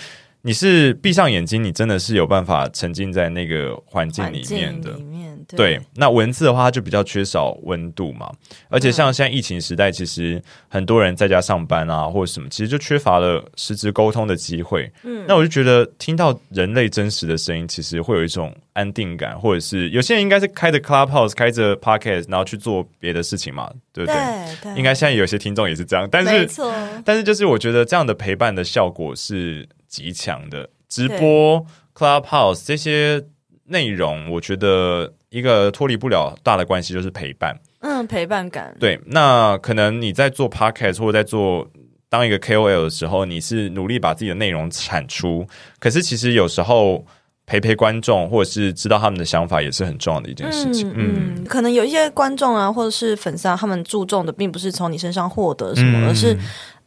你是闭上眼睛，你真的是有办法沉浸在那个环境里面的。里面对，那文字的话，它就比较缺少温度嘛。而且像现在疫情时代，其实很多人在家上班啊，或者什么，其实就缺乏了实质沟通的机会。嗯，那我就觉得听到人类真实的声音，其实会有一种安定感，或者是有些人应该是开着 Clubhouse，开着 Podcast，然后去做别的事情嘛，对不对？对，对，应该现在有些听众也是这样，但是，但是就是我觉得这样的陪伴的效果是。极强的直播 Clubhouse 这些内容，我觉得一个脱离不了大的关系就是陪伴。嗯，陪伴感。对，那可能你在做 Podcast 或者在做当一个 KOL 的时候，你是努力把自己的内容产出，可是其实有时候。陪陪观众，或者是知道他们的想法，也是很重要的一件事情。嗯，嗯，可能有一些观众啊，或者是粉丝啊，他们注重的并不是从你身上获得什么，嗯、而是，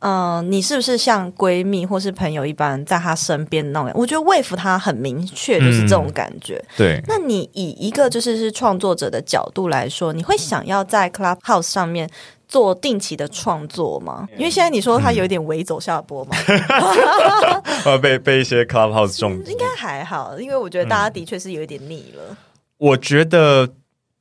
嗯、呃，你是不是像闺蜜或是朋友一般在他身边那种？我觉得 Wave 他很明确，就是这种感觉。嗯、对，那你以一个就是是创作者的角度来说，你会想要在 Clubhouse 上面做定期的创作吗？因为现在你说他有点微走下坡嘛，(laughs) 被被一些 Clubhouse 中，应该还好，因为我觉得大家的确是有一点腻了、嗯。我觉得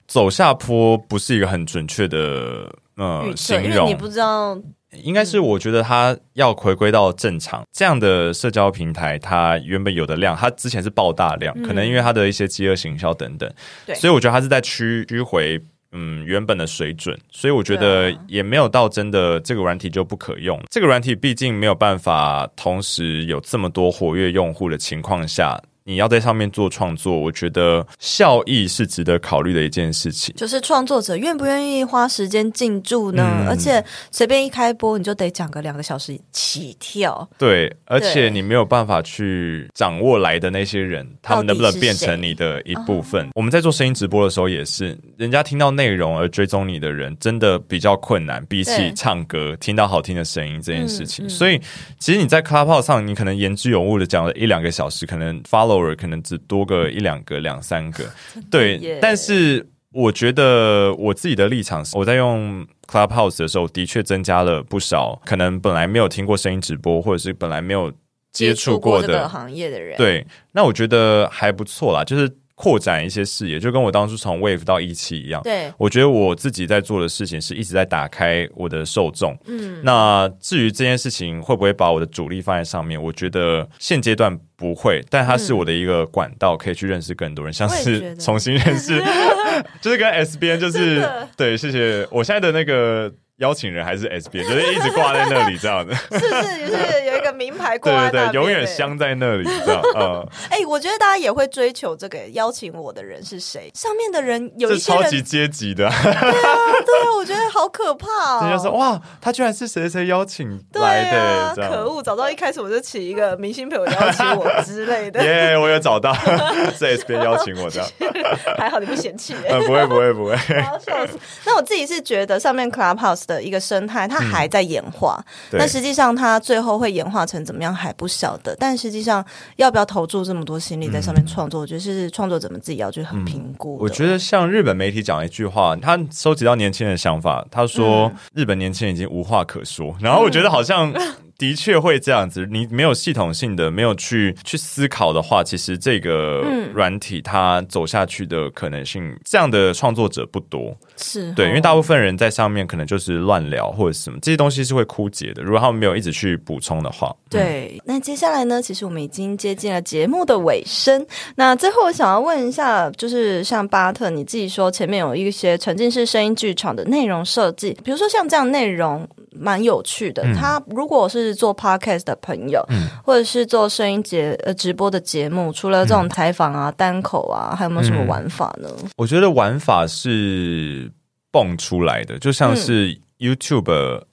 走下坡不是一个很准确的呃形容，因为你不知道，应该是我觉得它要回归到正常、嗯、这样的社交平台，它原本有的量，它之前是爆大量，嗯、可能因为它的一些饥饿行销等等，对，所以我觉得它是在趋趋回。嗯，原本的水准，所以我觉得也没有到真的这个软体就不可用。这个软体毕竟没有办法同时有这么多活跃用户的情况下。你要在上面做创作，我觉得效益是值得考虑的一件事情。就是创作者愿不愿意花时间进驻呢？嗯、而且随便一开播，你就得讲个两个小时起跳。对，而且你没有办法去掌握来的那些人，他们能不能变成你的一部分？我们在做声音直播的时候也是，人家听到内容而追踪你的人，真的比较困难，比起唱歌听到好听的声音这件事情。嗯嗯、所以，其实你在 Clubhouse 上，你可能言之有物的讲了一两个小时，可能 follow。可能只多个一两个、两三个，对。但是我觉得我自己的立场是，我在用 Clubhouse 的时候，的确增加了不少可能本来没有听过声音直播，或者是本来没有接触过的行业的人。对，那我觉得还不错啦，就是。扩展一些视野，就跟我当初从 Wave 到一期一样。对，我觉得我自己在做的事情是一直在打开我的受众。嗯，那至于这件事情会不会把我的主力放在上面，我觉得现阶段不会，但它是我的一个管道，可以去认识更多人，嗯、像是重新认识，(laughs) 就是跟 S 编，就是对，谢谢。我现在的那个。邀请人还是 S B，，就是一直挂在那里这样的，(laughs) 是是是有一个名牌挂在那，对对对，永远镶在那里这样。(laughs) 嗯，哎、欸，我觉得大家也会追求这个邀请我的人是谁？上面的人有一些超级阶级的，对啊对啊，我觉得好可怕哦。人家说哇，他居然是谁谁邀请来的？啊、可恶，早知道一开始我就起一个明星朋友邀请我之类的。(laughs) 耶，yeah, 我有找到是 S B 邀请我这样，还好你不嫌弃、欸。嗯，不会不会不会。好笑死。那我自己是觉得上面 Clubhouse。的一个生态，它还在演化。那、嗯、实际上，它最后会演化成怎么样还不晓得。但实际上，要不要投注这么多心力在上面创作，嗯、我觉得是创作者们自己要去很评估、嗯。我觉得像日本媒体讲一句话，他收集到年轻人的想法，他说日本年轻人已经无话可说。嗯、然后我觉得好像。(laughs) 的确会这样子，你没有系统性的，没有去去思考的话，其实这个软体它走下去的可能性，嗯、这样的创作者不多。是哦、对，因为大部分人在上面可能就是乱聊或者什么，这些东西是会枯竭的。如果他们没有一直去补充的话，对。嗯、那接下来呢？其实我们已经接近了节目的尾声。那最后我想要问一下，就是像巴特你自己说，前面有一些沉浸式声音剧场的内容设计，比如说像这样内容。蛮有趣的，嗯、他如果是做 podcast 的朋友，嗯、或者是做声音节呃直播的节目，除了这种采访啊、嗯、单口啊，还有没有什么玩法呢？我觉得玩法是蹦出来的，就像是 YouTube、嗯。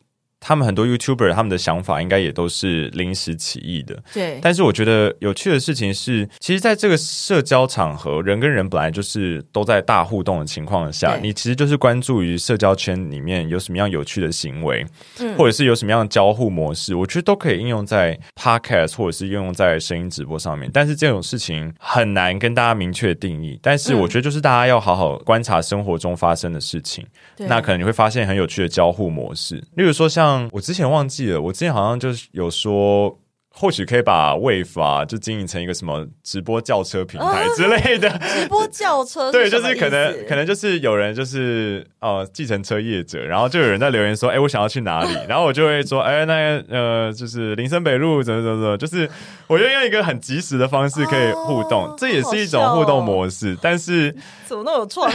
他们很多 YouTuber，他们的想法应该也都是临时起意的。对。但是我觉得有趣的事情是，其实在这个社交场合，人跟人本来就是都在大互动的情况下，你其实就是关注于社交圈里面有什么样有趣的行为，嗯，或者是有什么样的交互模式，我觉得都可以应用在 Podcast 或者是应用在声音直播上面。但是这种事情很难跟大家明确定义。但是我觉得就是大家要好好观察生活中发生的事情，嗯、那可能你会发现很有趣的交互模式，例如说像。我之前忘记了，我之前好像就是有说，或许可以把 Wave 啊，就经营成一个什么直播轿车平台之类的。啊、(laughs) 直播轿车，对，就是可能可能就是有人就是哦，计程车业者，然后就有人在留言说，哎、欸，我想要去哪里，然后我就会说，哎、欸，那个呃，就是林森北路怎么怎么怎么，就是我就用一个很及时的方式可以互动，哦、这也是一种互动模式。哦、但是怎么那么有创意？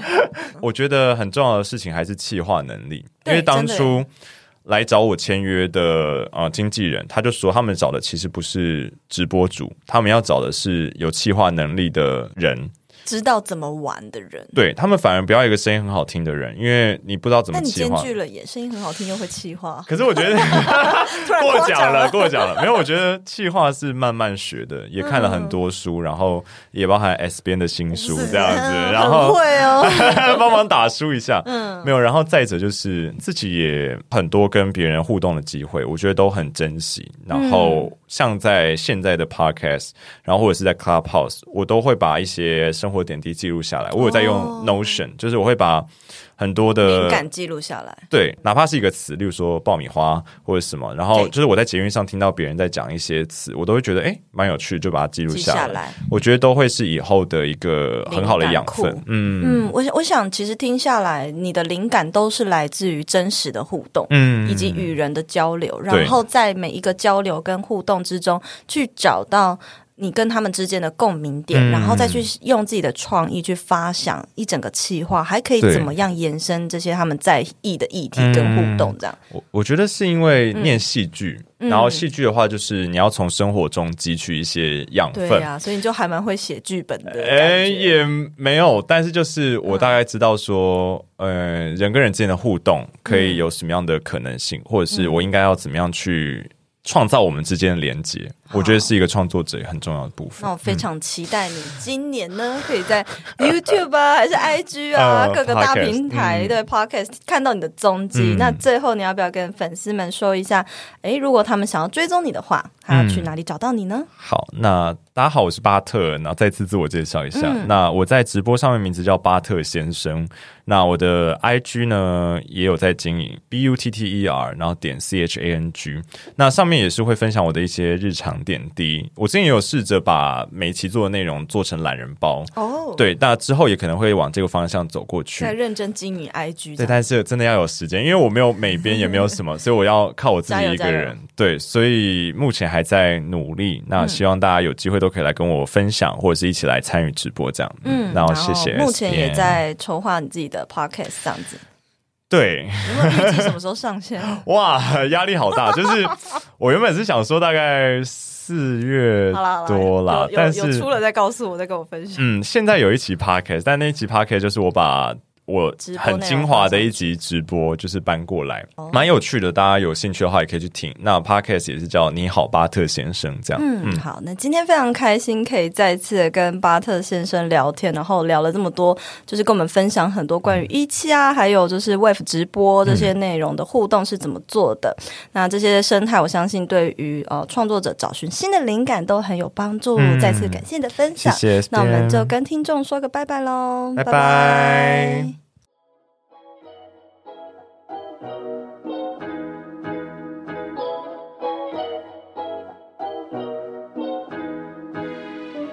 (laughs) 我觉得很重要的事情还是企划能力，因为当初。来找我签约的啊、经纪人他就说，他们找的其实不是直播主，他们要找的是有企划能力的人。知道怎么玩的人，对他们反而不要一个声音很好听的人，因为你不知道怎么。那你兼具了也声音很好听又会气话。可是我觉得 (laughs) 过奖了，过奖了。没有，我觉得气话是慢慢学的，也看了很多书，嗯、然后也包含 S 边的新书这样子，(laughs) 嗯、然后会哦，(laughs) 帮忙打书一下。嗯，没有。然后再者就是自己也很多跟别人互动的机会，我觉得都很珍惜。然后像在现在的 Podcast，然后或者是在 Clubhouse，我都会把一些生活。点滴记录下来，我有在用 Notion，、oh. 就是我会把很多的灵感记录下来。对，哪怕是一个词，例如说爆米花或者什么，然后就是我在捷运上听到别人在讲一些词，我都会觉得哎，蛮有趣，就把它记录下来。下来我觉得都会是以后的一个很好的养分。嗯嗯，我我想其实听下来，你的灵感都是来自于真实的互动，嗯，以及与人的交流，然后在每一个交流跟互动之中去找到。你跟他们之间的共鸣点，嗯、然后再去用自己的创意去发想一整个企划，还可以怎么样延伸这些他们在意的议题跟互动？这样，我我觉得是因为念戏剧，嗯、然后戏剧的话就是你要从生活中汲取一些养分，对呀、啊，所以你就还蛮会写剧本的。哎，也没有，但是就是我大概知道说，嗯、呃，人跟人之间的互动可以有什么样的可能性，嗯、或者是我应该要怎么样去创造我们之间的连接。我觉得是一个创作者很重要的部分。那我非常期待你今年呢，可以在 YouTube 啊，(laughs) 还是 IG 啊，各个大平台对 Podcast 看到你的踪迹。那最后你要不要跟粉丝们说一下？诶，如果他们想要追踪你的话，他要去哪里找到你呢？好，那大家好，我是巴特，然后再次自我介绍一下。那我在直播上面名字叫巴特先生。那我的 IG 呢也有在经营，B U T T E R，然后点 C H A N G。那上面也是会分享我的一些日常点滴。我之前也有试着把每期做的内容做成懒人包哦，对，那之后也可能会往这个方向走过去。在认真经营 IG，对，但是真的要有时间，因为我没有美编，也没有什么，(laughs) 所以我要靠我自己一个人。对，所以目前还在努力。那希望大家有机会都可以来跟我分享，或者是一起来参与直播这样。嗯，然后谢谢。目前也在筹划你自己的 podcast 这样子。对，有没有预计什么时候上线？(laughs) 哇，压力好大！就是 (laughs) 我原本是想说大概四月多啦，但是有出了再告诉我，再跟我分享。嗯，现在有一期 podcast，但那一期 podcast 就是我把。我很精华的一集直播就是搬过来，蛮有趣的。大家有兴趣的话也可以去听。那 podcast 也是叫你好巴特先生这样。嗯，嗯好。那今天非常开心可以再次跟巴特先生聊天，然后聊了这么多，就是跟我们分享很多关于一期啊，还有就是 Wave 直播这些内容的互动是怎么做的。嗯、那这些生态，我相信对于呃创作者找寻新的灵感都很有帮助。嗯、再次感谢你的分享，谢谢。那我们就跟听众说个拜拜喽，拜拜。拜拜